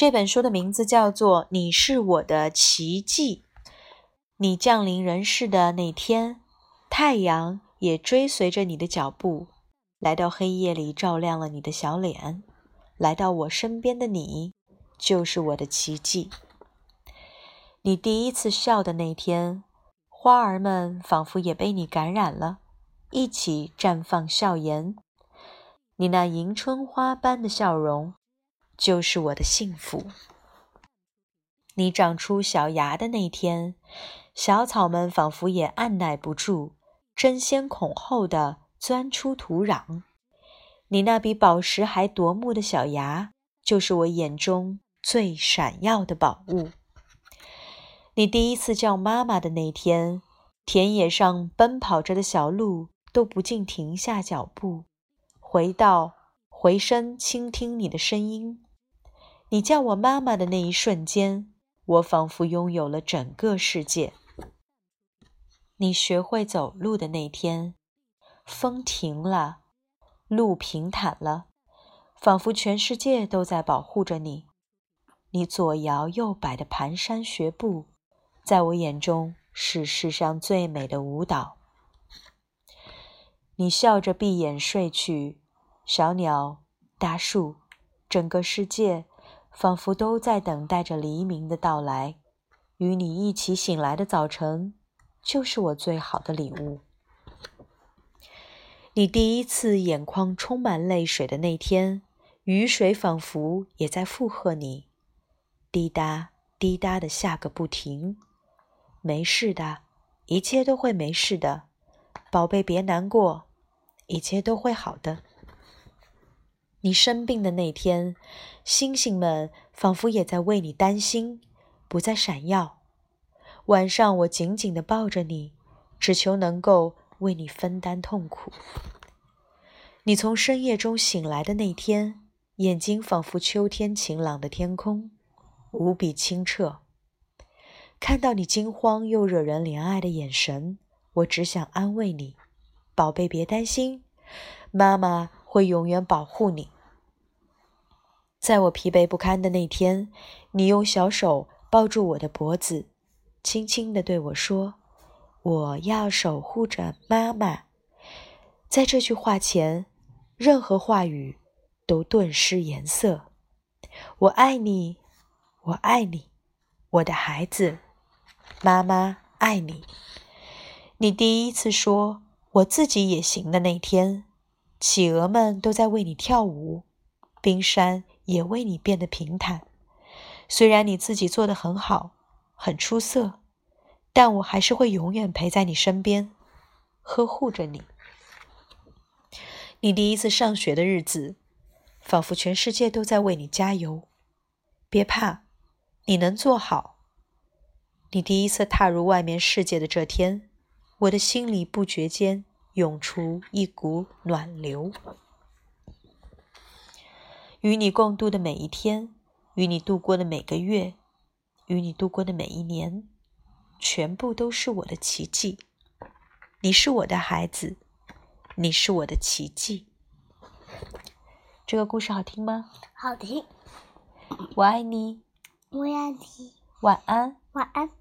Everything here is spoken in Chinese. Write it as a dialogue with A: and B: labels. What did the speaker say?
A: 这本书的名字叫做《你是我的奇迹》。你降临人世的那天，太阳也追随着你的脚步，来到黑夜里照亮了你的小脸。来到我身边的你，就是我的奇迹。你第一次笑的那天，花儿们仿佛也被你感染了，一起绽放笑颜。你那迎春花般的笑容，就是我的幸福。你长出小芽的那天，小草们仿佛也按耐不住，争先恐后的钻出土壤。你那比宝石还夺目的小芽，就是我眼中最闪耀的宝物。你第一次叫妈妈的那天，田野上奔跑着的小鹿都不禁停下脚步，回到回身倾听你的声音。你叫我妈妈的那一瞬间，我仿佛拥有了整个世界。你学会走路的那天，风停了。路平坦了，仿佛全世界都在保护着你。你左摇右摆的蹒跚学步，在我眼中是世上最美的舞蹈。你笑着闭眼睡去，小鸟、大树，整个世界仿佛都在等待着黎明的到来。与你一起醒来的早晨，就是我最好的礼物。你第一次眼眶充满泪水的那天，雨水仿佛也在附和你，滴答滴答的下个不停。没事的，一切都会没事的，宝贝别难过，一切都会好的。你生病的那天，星星们仿佛也在为你担心，不再闪耀。晚上我紧紧地抱着你，只求能够。为你分担痛苦。你从深夜中醒来的那天，眼睛仿佛秋天晴朗的天空，无比清澈。看到你惊慌又惹人怜爱的眼神，我只想安慰你：“宝贝，别担心，妈妈会永远保护你。”在我疲惫不堪的那天，你用小手抱住我的脖子，轻轻地对我说。我要守护着妈妈。在这句话前，任何话语都顿失颜色。我爱你，我爱你，我的孩子。妈妈爱你。你第一次说“我自己也行”的那天，企鹅们都在为你跳舞，冰山也为你变得平坦。虽然你自己做的很好，很出色。但我还是会永远陪在你身边，呵护着你。你第一次上学的日子，仿佛全世界都在为你加油。别怕，你能做好。你第一次踏入外面世界的这天，我的心里不觉间涌出一股暖流。与你共度的每一天，与你度过的每个月，与你度过的每一年。全部都是我的奇迹，你是我的孩子，你是我的奇迹。这个故事好听吗？
B: 好听。
A: 我爱你。
B: 我爱你。
A: 晚安。
B: 晚安。